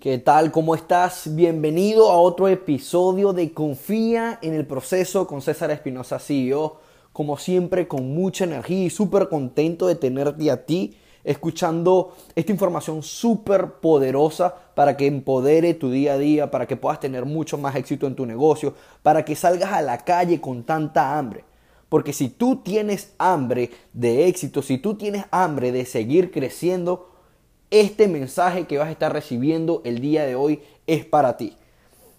¿Qué tal? ¿Cómo estás? Bienvenido a otro episodio de Confía en el proceso con César Espinosa CEO. Como siempre, con mucha energía y súper contento de tenerte a ti escuchando esta información súper poderosa para que empodere tu día a día, para que puedas tener mucho más éxito en tu negocio, para que salgas a la calle con tanta hambre. Porque si tú tienes hambre de éxito, si tú tienes hambre de seguir creciendo, este mensaje que vas a estar recibiendo el día de hoy es para ti.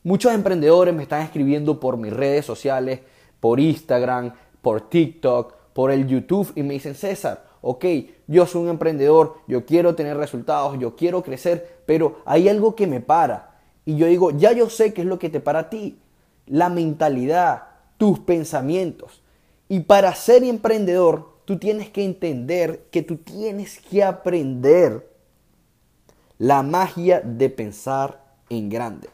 Muchos emprendedores me están escribiendo por mis redes sociales, por Instagram, por TikTok, por el YouTube y me dicen, César, ok, yo soy un emprendedor, yo quiero tener resultados, yo quiero crecer, pero hay algo que me para. Y yo digo, ya yo sé qué es lo que te para a ti. La mentalidad, tus pensamientos. Y para ser emprendedor, tú tienes que entender que tú tienes que aprender la magia de pensar en grande.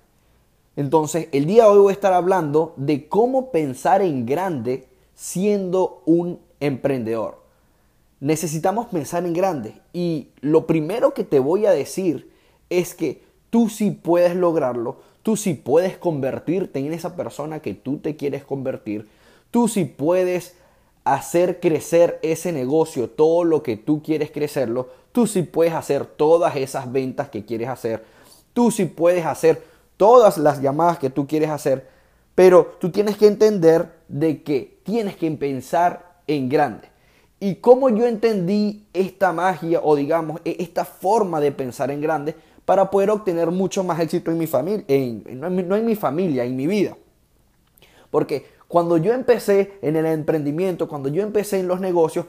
Entonces, el día de hoy voy a estar hablando de cómo pensar en grande siendo un emprendedor. Necesitamos pensar en grande y lo primero que te voy a decir es que tú sí puedes lograrlo, tú sí puedes convertirte en esa persona que tú te quieres convertir, tú sí puedes hacer crecer ese negocio, todo lo que tú quieres crecerlo, tú sí puedes hacer todas esas ventas que quieres hacer, tú sí puedes hacer todas las llamadas que tú quieres hacer, pero tú tienes que entender de que tienes que pensar en grande. Y como yo entendí esta magia o digamos e-, esta forma de pensar en grande para poder obtener mucho más éxito en mi familia, no en mi familia, en mi vida. Porque cuando yo empecé en el emprendimiento, cuando yo empecé en los negocios,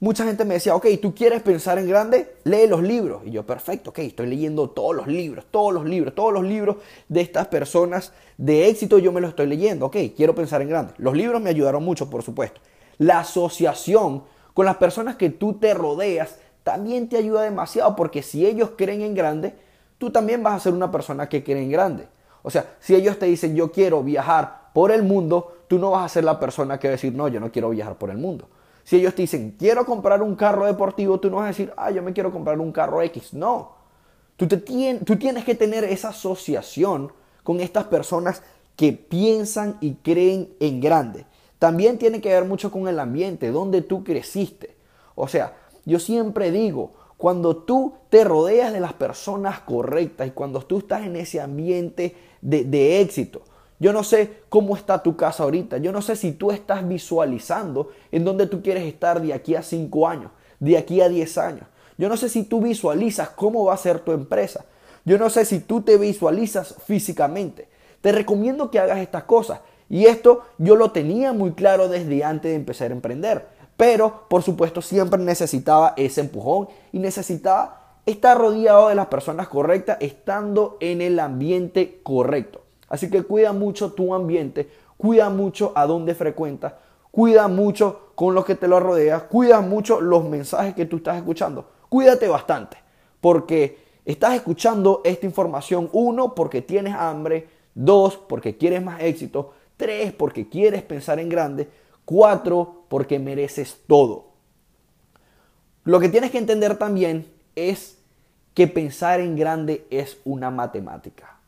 mucha gente me decía, ok, ¿tú quieres pensar en grande? Lee los libros. Y yo, perfecto, ok, estoy leyendo todos los libros, todos los libros, todos los libros de estas personas de éxito, yo me los estoy leyendo, ok, quiero pensar en grande. Los libros me ayudaron mucho, por supuesto. La asociación con las personas que tú te rodeas también te ayuda demasiado, porque si ellos creen en grande, tú también vas a ser una persona que cree en grande. O sea, si ellos te dicen yo quiero viajar por el mundo, tú no vas a ser la persona que va a decir no, yo no quiero viajar por el mundo. Si ellos te dicen quiero comprar un carro deportivo, tú no vas a decir ah, yo me quiero comprar un carro X. No. Tú, te tú tienes que tener esa asociación con estas personas que piensan y creen en grande. También tiene que ver mucho con el ambiente, donde tú creciste. O sea, yo siempre digo, cuando tú te rodeas de las personas correctas y cuando tú estás en ese ambiente de, éxito, yo no sé cómo está tu casa ahorita. Yo no sé si tú estás visualizando en dónde tú quieres estar de aquí a 5 años, de aquí a 10 años. Yo no sé si tú visualizas cómo va a ser tu empresa. Yo no sé si tú te visualizas físicamente. Te recomiendo que hagas estas cosas. Y esto yo lo tenía muy claro desde antes de empezar a emprender. Pero, por supuesto, siempre necesitaba ese empujón y necesitaba estar rodeado de las personas correctas, estando en el ambiente correcto. Así que cuida mucho tu ambiente, cuida mucho a dónde frecuentas, cuida mucho con los que te lo rodeas, cuida mucho los mensajes que tú estás escuchando. Cuídate bastante, porque estás escuchando esta información, uno, porque tienes hambre, dos, porque quieres más éxito, tres, porque quieres pensar en grande, Cuatro, porque mereces todo. Lo que tienes que entender también es que pensar en grande es una matemática.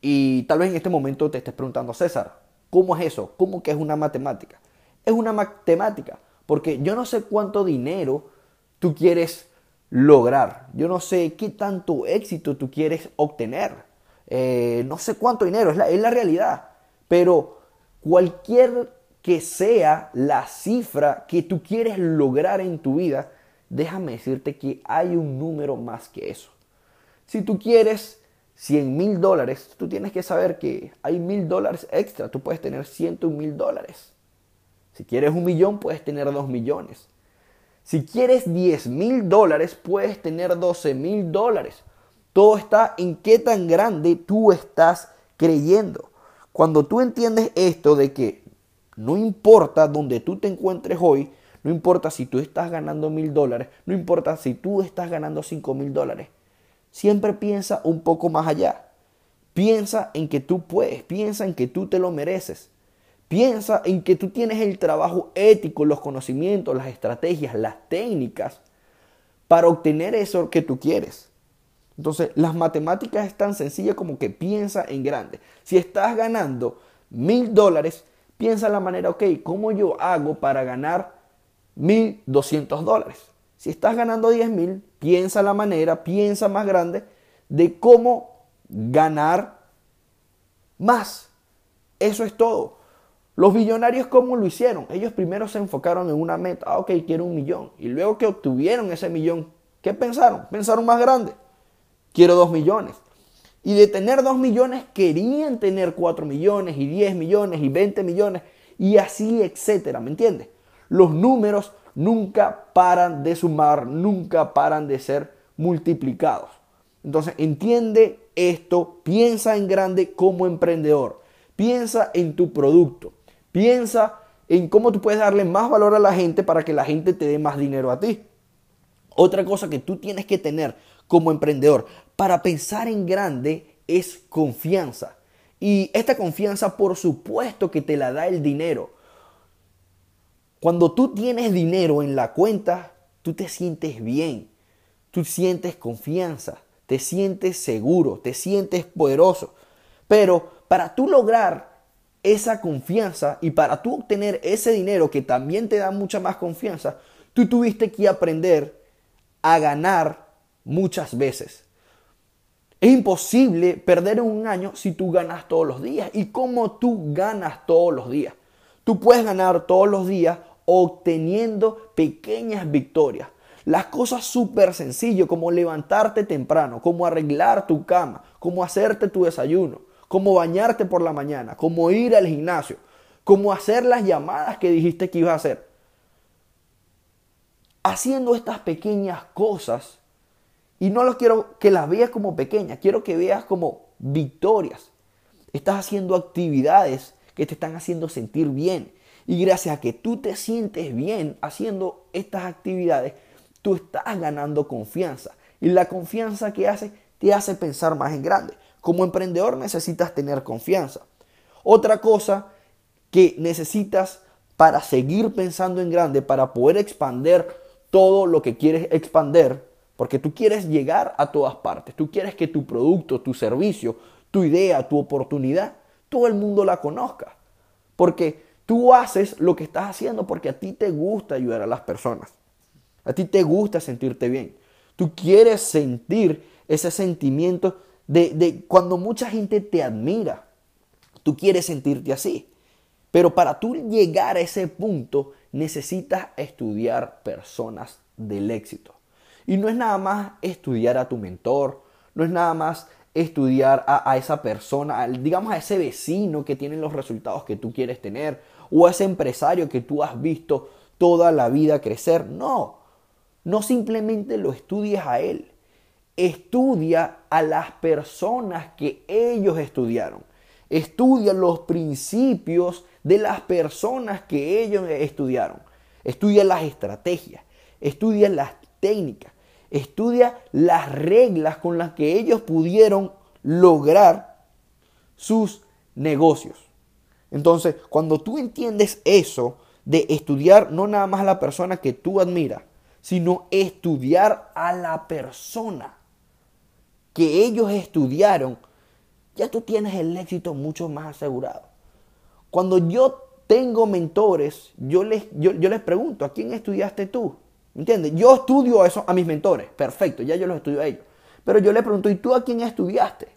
Y tal vez en este momento te estés preguntando, César, ¿cómo es eso? ¿Cómo que es una matemática? Es una matemática, porque yo no sé cuánto dinero tú quieres lograr. Yo no sé qué tanto éxito tú quieres obtener. Eh, no sé cuánto dinero, es la, es la realidad. Pero cualquier que sea la cifra que tú quieres lograr en tu vida, déjame decirte que hay un número más que eso. Si tú quieres 100 mil dólares, tú tienes que saber que hay mil dólares extra. Tú puedes tener 101 mil dólares. Si quieres un millón, puedes tener dos millones. Si quieres 10 mil dólares, puedes tener 12 mil dólares. Todo está en qué tan grande tú estás creyendo. Cuando tú entiendes esto de que no importa donde tú te encuentres hoy, no importa si tú estás ganando mil dólares, no importa si tú estás ganando cinco mil dólares. Siempre piensa un poco más allá. Piensa en que tú puedes, piensa en que tú te lo mereces. Piensa en que tú tienes el trabajo ético, los conocimientos, las estrategias, las técnicas para obtener eso que tú quieres. Entonces, las matemáticas es tan sencilla como que piensa en grande. Si estás ganando mil dólares, piensa la manera, ok, ¿cómo yo hago para ganar mil doscientos dólares? Si estás ganando diez mil, piensa la manera, piensa más grande de cómo ganar más. Eso es todo. Los billonarios, ¿cómo lo hicieron? Ellos primero se enfocaron en una meta. Ah, ok, quiero un millón. Y luego que obtuvieron ese millón, ¿qué pensaron? Pensaron más grande. Quiero dos millones. Y de tener dos millones, querían tener cuatro millones y diez millones y veinte millones y así, etcétera. ¿Me entiendes? Los números nunca paran de sumar, nunca paran de ser multiplicados. Entonces, entiende esto, piensa en grande como emprendedor, piensa en tu producto, Piensa en cómo tú puedes darle más valor a la gente para que la gente te dé más dinero a ti. Otra cosa que tú tienes que tener como emprendedor para pensar en grande es confianza. Y esta confianza, por supuesto, que te la da el dinero. Cuando tú tienes dinero en la cuenta, tú te sientes bien, tú sientes confianza, te sientes seguro, te sientes poderoso. Pero para tú lograr esa confianza y para tú obtener ese dinero que también te da mucha más confianza, tú tuviste que aprender a ganar muchas veces. Es imposible perder un año si tú ganas todos los días. ¿Y cómo tú ganas todos los días? Tú puedes ganar todos los días obteniendo pequeñas victorias. Las cosas súper sencillas como levantarte temprano, como arreglar tu cama, como hacerte tu desayuno, como bañarte por la mañana, como ir al gimnasio, como hacer las llamadas que dijiste que ibas a hacer. Haciendo estas pequeñas cosas, y no lo quiero que las veas como pequeñas, quiero que veas como victorias. Estás haciendo actividades que te están haciendo sentir bien. Y gracias a que tú te sientes bien haciendo estas actividades, tú estás ganando confianza. Y la confianza que hace te hace pensar más en grande. Como emprendedor necesitas tener confianza. Otra cosa que necesitas para seguir pensando en grande, para poder expander todo lo que quieres expander, porque tú quieres llegar a todas partes, tú quieres que tu producto, tu servicio, tu idea, tu oportunidad, todo el mundo la conozca. Porque tú haces lo que estás haciendo porque a ti te gusta ayudar a las personas. A ti te gusta sentirte bien. Tú quieres sentir ese sentimiento de, cuando mucha gente te admira. Tú quieres sentirte así. Pero para tú llegar a ese punto necesitas estudiar personas del éxito. Y no es nada más estudiar a tu mentor, no es nada más estudiar a, a, esa persona, digamos a ese vecino que tiene los resultados que tú quieres tener, o a ese empresario que tú has visto toda la vida crecer. No, no simplemente lo estudies a él, estudia a las personas que ellos estudiaron. Estudia los principios de las personas que ellos estudiaron. Estudia las estrategias, estudia las técnicas, estudia las reglas con las que ellos pudieron lograr sus negocios. Entonces, cuando tú entiendes eso de estudiar no nada más a la persona que tú admiras, sino estudiar a la persona que ellos estudiaron, ya tú tienes el éxito mucho más asegurado. Cuando yo tengo mentores, yo les, yo, les pregunto, ¿a quién estudiaste tú? ¿Entiendes? Yo estudio eso a mis mentores, perfecto, ya yo los estudio a ellos. Pero yo les pregunto, ¿y tú a quién estudiaste?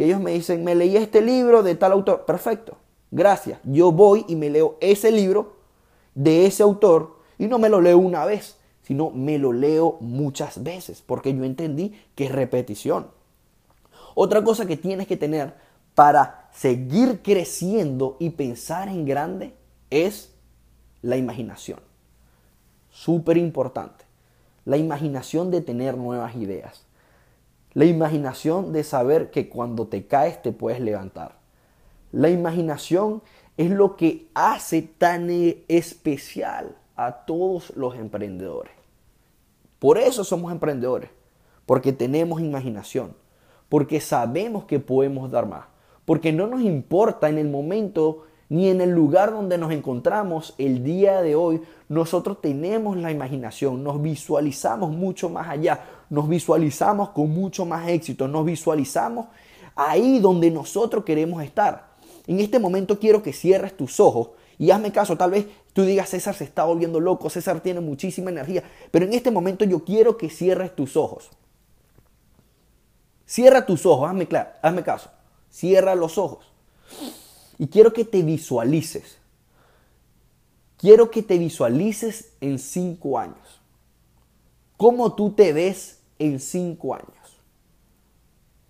Y ellos me dicen, me leí este libro de tal autor, perfecto, gracias. Yo voy y me leo ese libro de ese autor y no me lo leo una vez, sino me lo leo muchas veces, porque yo entendí que es repetición. Otra cosa que tienes que tener para seguir creciendo y pensar en grande es la imaginación. Súper importante. La imaginación de tener nuevas ideas. La imaginación de saber que cuando te caes te puedes levantar. La imaginación es lo que hace tan especial a todos los emprendedores. Por eso somos emprendedores, porque tenemos imaginación, porque sabemos que podemos dar más, porque no nos importa en el momento ni en el lugar donde nos encontramos el día de hoy, nosotros tenemos la imaginación, nos visualizamos mucho más allá, nos visualizamos con mucho más éxito, nos visualizamos ahí donde nosotros queremos estar. En este momento quiero que cierres tus ojos y hazme caso, tal vez tú digas, César se está volviendo loco, César tiene muchísima energía, pero en este momento yo quiero que cierres tus ojos. Cierra tus ojos, hazme, hazme caso, cierra los ojos. Y quiero que te visualices. Quiero que te visualices en cinco años. ¿Cómo tú te ves en cinco años?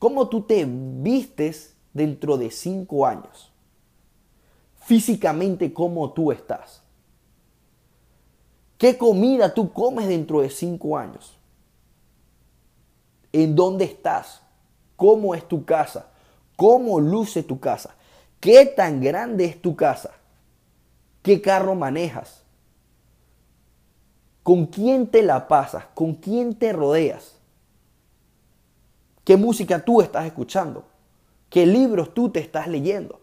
¿Cómo tú te vistes dentro de cinco años? Físicamente, ¿cómo tú estás? ¿Qué comida tú comes dentro de cinco años? ¿En dónde estás? ¿Cómo es tu casa? ¿Cómo luce tu casa? ¿Qué tan grande es tu casa? ¿Qué carro manejas? ¿Con quién te la pasas? ¿Con quién te rodeas? ¿Qué música tú estás escuchando? ¿Qué libros tú te estás leyendo?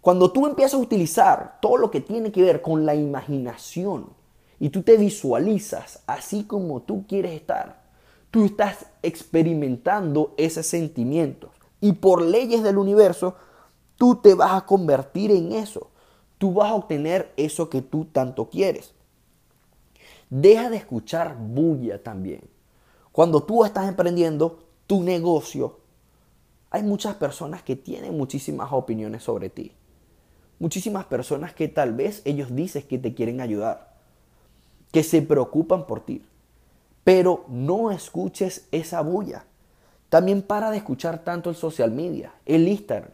Cuando tú empiezas a utilizar todo lo que tiene que ver con la imaginación y tú te visualizas así como tú quieres estar, tú estás experimentando ese sentimiento. Y por leyes del universo, Tú te vas a convertir en eso. Tú vas a obtener eso que tú tanto quieres. Deja de escuchar bulla también. Cuando tú estás emprendiendo tu negocio, hay muchas personas que tienen muchísimas opiniones sobre ti. Muchísimas personas que tal vez ellos dicen que te quieren ayudar, que se preocupan por ti. Pero no escuches esa bulla. También para de escuchar tanto el social media, el Instagram.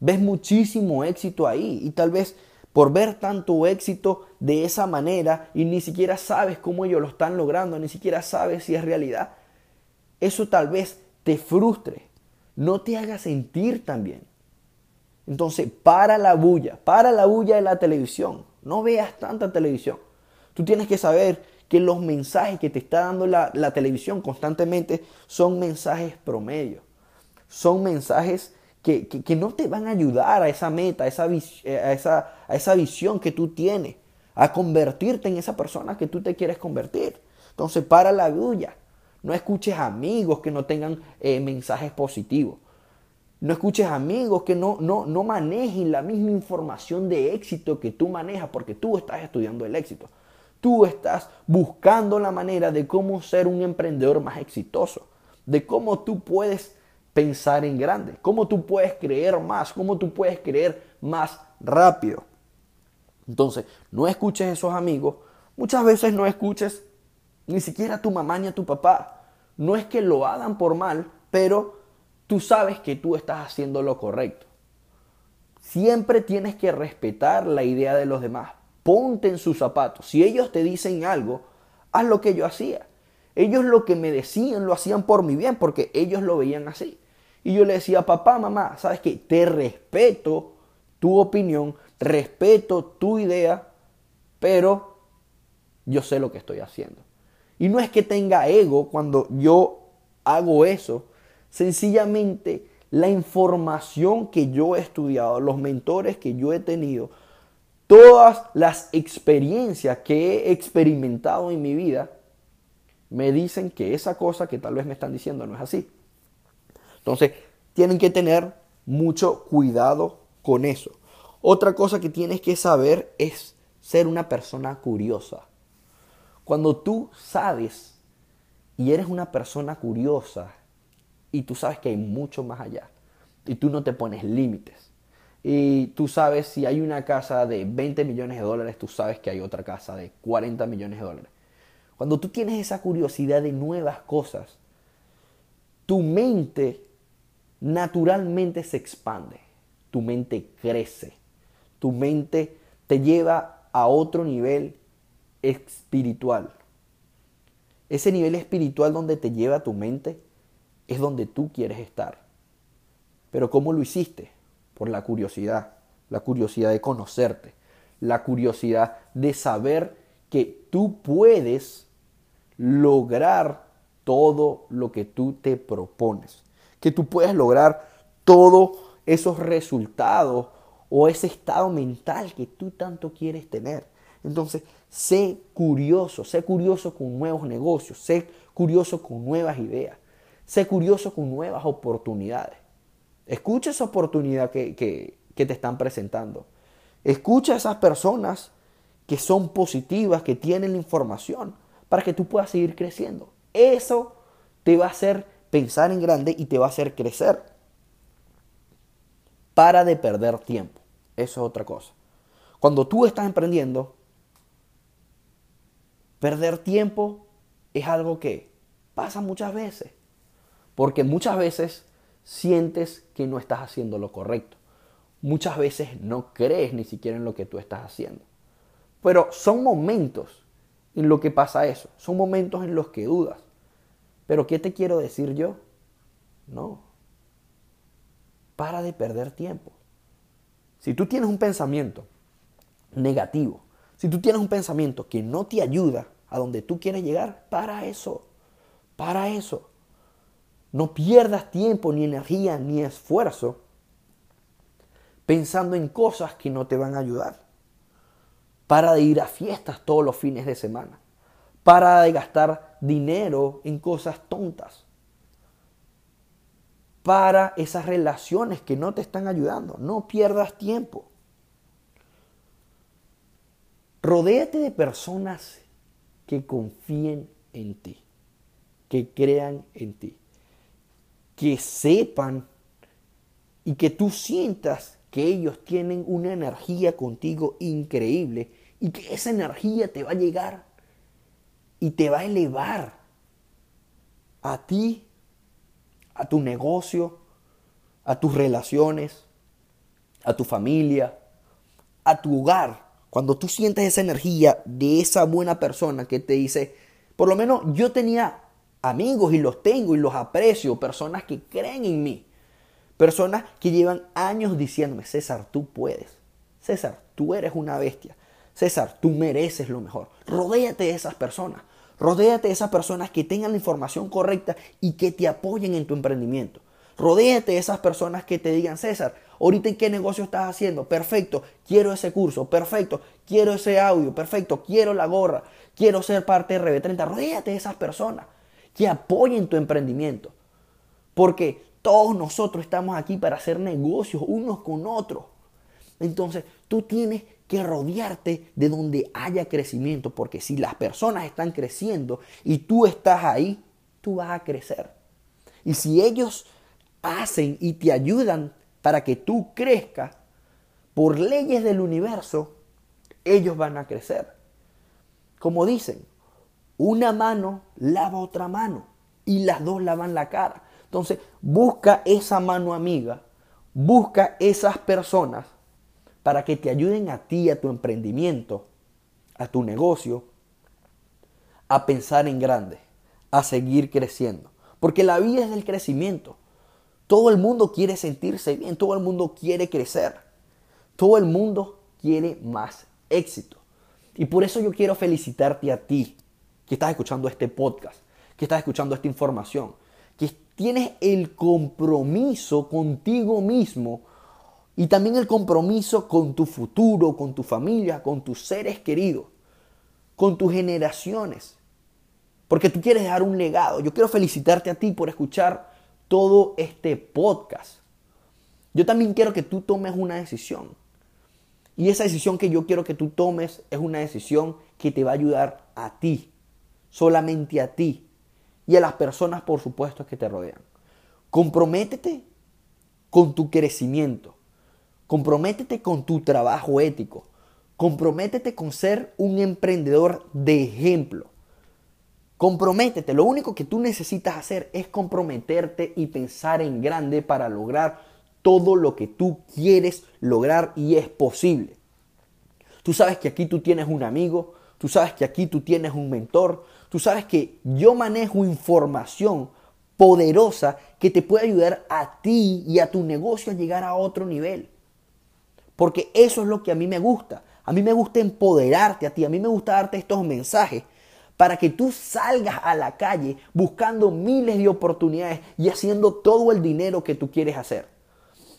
Ves muchísimo éxito ahí y tal vez por ver tanto éxito de esa manera y ni siquiera sabes cómo ellos lo están logrando, ni siquiera sabes si es realidad, eso tal vez te frustre, no te haga sentir tan bien. Entonces, para la bulla, para la bulla de la televisión, no veas tanta televisión. Tú tienes que saber que los mensajes que te está dando la, la televisión constantemente son mensajes promedio, son mensajes que, no te van a ayudar a esa meta, a esa, eh, a, esa, a esa visión que tú tienes, a convertirte en esa persona que tú te quieres convertir. Entonces, para la bulla. No escuches amigos que no tengan eh, mensajes positivos. No escuches amigos que no, no, no manejen la misma información de éxito que tú manejas porque tú estás estudiando el éxito. Tú estás buscando la manera de cómo ser un emprendedor más exitoso, de cómo tú puedes pensar en grande, cómo tú puedes creer más, cómo tú puedes creer más rápido. Entonces, no escuches a esos amigos, muchas veces no escuches ni siquiera a tu mamá ni a tu papá. No es que lo hagan por mal, pero tú sabes que tú estás haciendo lo correcto. Siempre tienes que respetar la idea de los demás. Ponte en sus zapatos. Si ellos te dicen algo, haz lo que yo hacía. Ellos lo que me decían lo hacían por mi bien porque ellos lo veían así. Y yo le decía, papá, mamá, ¿sabes qué? Te respeto tu opinión, respeto tu idea, pero yo sé lo que estoy haciendo. Y no es que tenga ego cuando yo hago eso, sencillamente la información que yo he estudiado, los mentores que yo he tenido, todas las experiencias que he experimentado en mi vida, me dicen que esa cosa que tal vez me están diciendo no es así. Entonces, tienen que tener mucho cuidado con eso. Otra cosa que tienes que saber es ser una persona curiosa. Cuando tú sabes y eres una persona curiosa y tú sabes que hay mucho más allá y tú no te pones límites y tú sabes si hay una casa de 20 millones de dólares, tú sabes que hay otra casa de 40 millones de dólares. Cuando tú tienes esa curiosidad de nuevas cosas, tu mente naturalmente se expande, tu mente crece, tu mente te lleva a otro nivel espiritual. Ese nivel espiritual donde te lleva tu mente es donde tú quieres estar. Pero ¿cómo lo hiciste? Por la curiosidad, la curiosidad de conocerte, la curiosidad de saber que tú puedes lograr todo lo que tú te propones que tú puedes lograr todos esos resultados o ese estado mental que tú tanto quieres tener. Entonces, sé curioso, sé curioso con nuevos negocios, sé curioso con nuevas ideas, sé curioso con nuevas oportunidades. Escucha esa oportunidad que, que, que te están presentando. Escucha a esas personas que son positivas, que tienen la información, para que tú puedas seguir creciendo. Eso te va a hacer pensar en grande y te va a hacer crecer. Para de perder tiempo. Eso es otra cosa. Cuando tú estás emprendiendo, perder tiempo es algo que pasa muchas veces. Porque muchas veces sientes que no estás haciendo lo correcto. Muchas veces no crees ni siquiera en lo que tú estás haciendo. Pero son momentos en los que pasa eso. Son momentos en los que dudas. Pero ¿qué te quiero decir yo? No. Para de perder tiempo. Si tú tienes un pensamiento negativo, si tú tienes un pensamiento que no te ayuda a donde tú quieres llegar, para eso. Para eso. No pierdas tiempo, ni energía, ni esfuerzo pensando en cosas que no te van a ayudar. Para de ir a fiestas todos los fines de semana. Para de gastar dinero en cosas tontas. Para esas relaciones que no te están ayudando. No pierdas tiempo. Rodéate de personas que confíen en ti, que crean en ti, que sepan y que tú sientas que ellos tienen una energía contigo increíble y que esa energía te va a llegar y te va a elevar a ti, a tu negocio, a tus relaciones, a tu familia, a tu hogar. Cuando tú sientes esa energía de esa buena persona que te dice, por lo menos yo tenía amigos y los tengo y los aprecio, personas que creen en mí, personas que llevan años diciéndome, César, tú puedes, César, tú eres una bestia, César, tú mereces lo mejor. Rodéate de esas personas, rodéate de esas personas que tengan la información correcta y que te apoyen en tu emprendimiento. Rodéate de esas personas que te digan, César, ahorita en qué negocio estás haciendo, perfecto, quiero ese curso, perfecto, quiero ese audio, perfecto, quiero la gorra, quiero ser parte de RB30. Rodéate de esas personas que apoyen tu emprendimiento. Porque todos nosotros estamos aquí para hacer negocios unos con otros. Entonces, tú tienes que rodearte de donde haya crecimiento, porque si las personas están creciendo y tú estás ahí, tú vas a crecer. Y si ellos hacen y te ayudan para que tú crezcas, por leyes del universo, ellos van a crecer. Como dicen, una mano lava otra mano y las dos lavan la cara. Entonces, busca esa mano amiga, busca esas personas para que te ayuden a ti, a tu emprendimiento, a tu negocio, a pensar en grande, a seguir creciendo. Porque la vida es del crecimiento. Todo el mundo quiere sentirse bien, todo el mundo quiere crecer, todo el mundo quiere más éxito. Y por eso yo quiero felicitarte a ti que estás escuchando este podcast, que estás escuchando esta información, que tienes el compromiso contigo mismo y también el compromiso con tu futuro, con tu familia, con tus seres queridos, con tus generaciones. Porque tú quieres dejar un legado. Yo quiero felicitarte a ti por escuchar todo este podcast. Yo también quiero que tú tomes una decisión. Y esa decisión que yo quiero que tú tomes es una decisión que te va a ayudar a ti, solamente a ti y a las personas, por supuesto, que te rodean. Comprométete con tu crecimiento. Comprométete con tu trabajo ético. Comprométete con ser un emprendedor de ejemplo. Comprométete. Lo único que tú necesitas hacer es comprometerte y pensar en grande para lograr todo lo que tú quieres lograr y es posible. Tú sabes que aquí tú tienes un amigo, tú sabes que aquí tú tienes un mentor, tú sabes que yo manejo información poderosa que te puede ayudar a ti y a tu negocio a llegar a otro nivel. Porque eso es lo que a mí me gusta. A mí me gusta empoderarte a ti, a mí me gusta darte estos mensajes para que tú salgas a la calle buscando miles de oportunidades y haciendo todo el dinero que tú quieres hacer.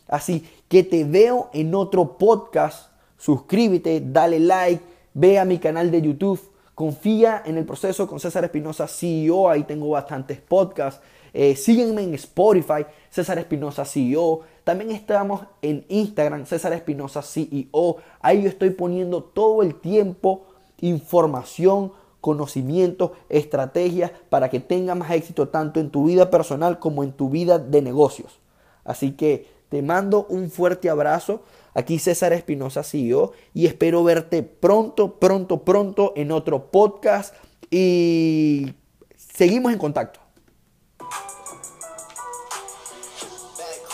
Así que te veo en otro podcast. Suscríbete, dale like, ve a mi canal de YouTube. Confía en el proceso con César Espinosa CEO. Ahí tengo bastantes podcasts. Eh, sígueme en Spotify, César Espinosa CEO. También estamos en Instagram, César Espinosa CEO. Ahí yo estoy poniendo todo el tiempo información, conocimiento, estrategias para que tengas más éxito tanto en tu vida personal como en tu vida de negocios. Así que te mando un fuerte abrazo. Aquí César Espinosa CEO y espero verte pronto, pronto, pronto en otro podcast y seguimos en contacto.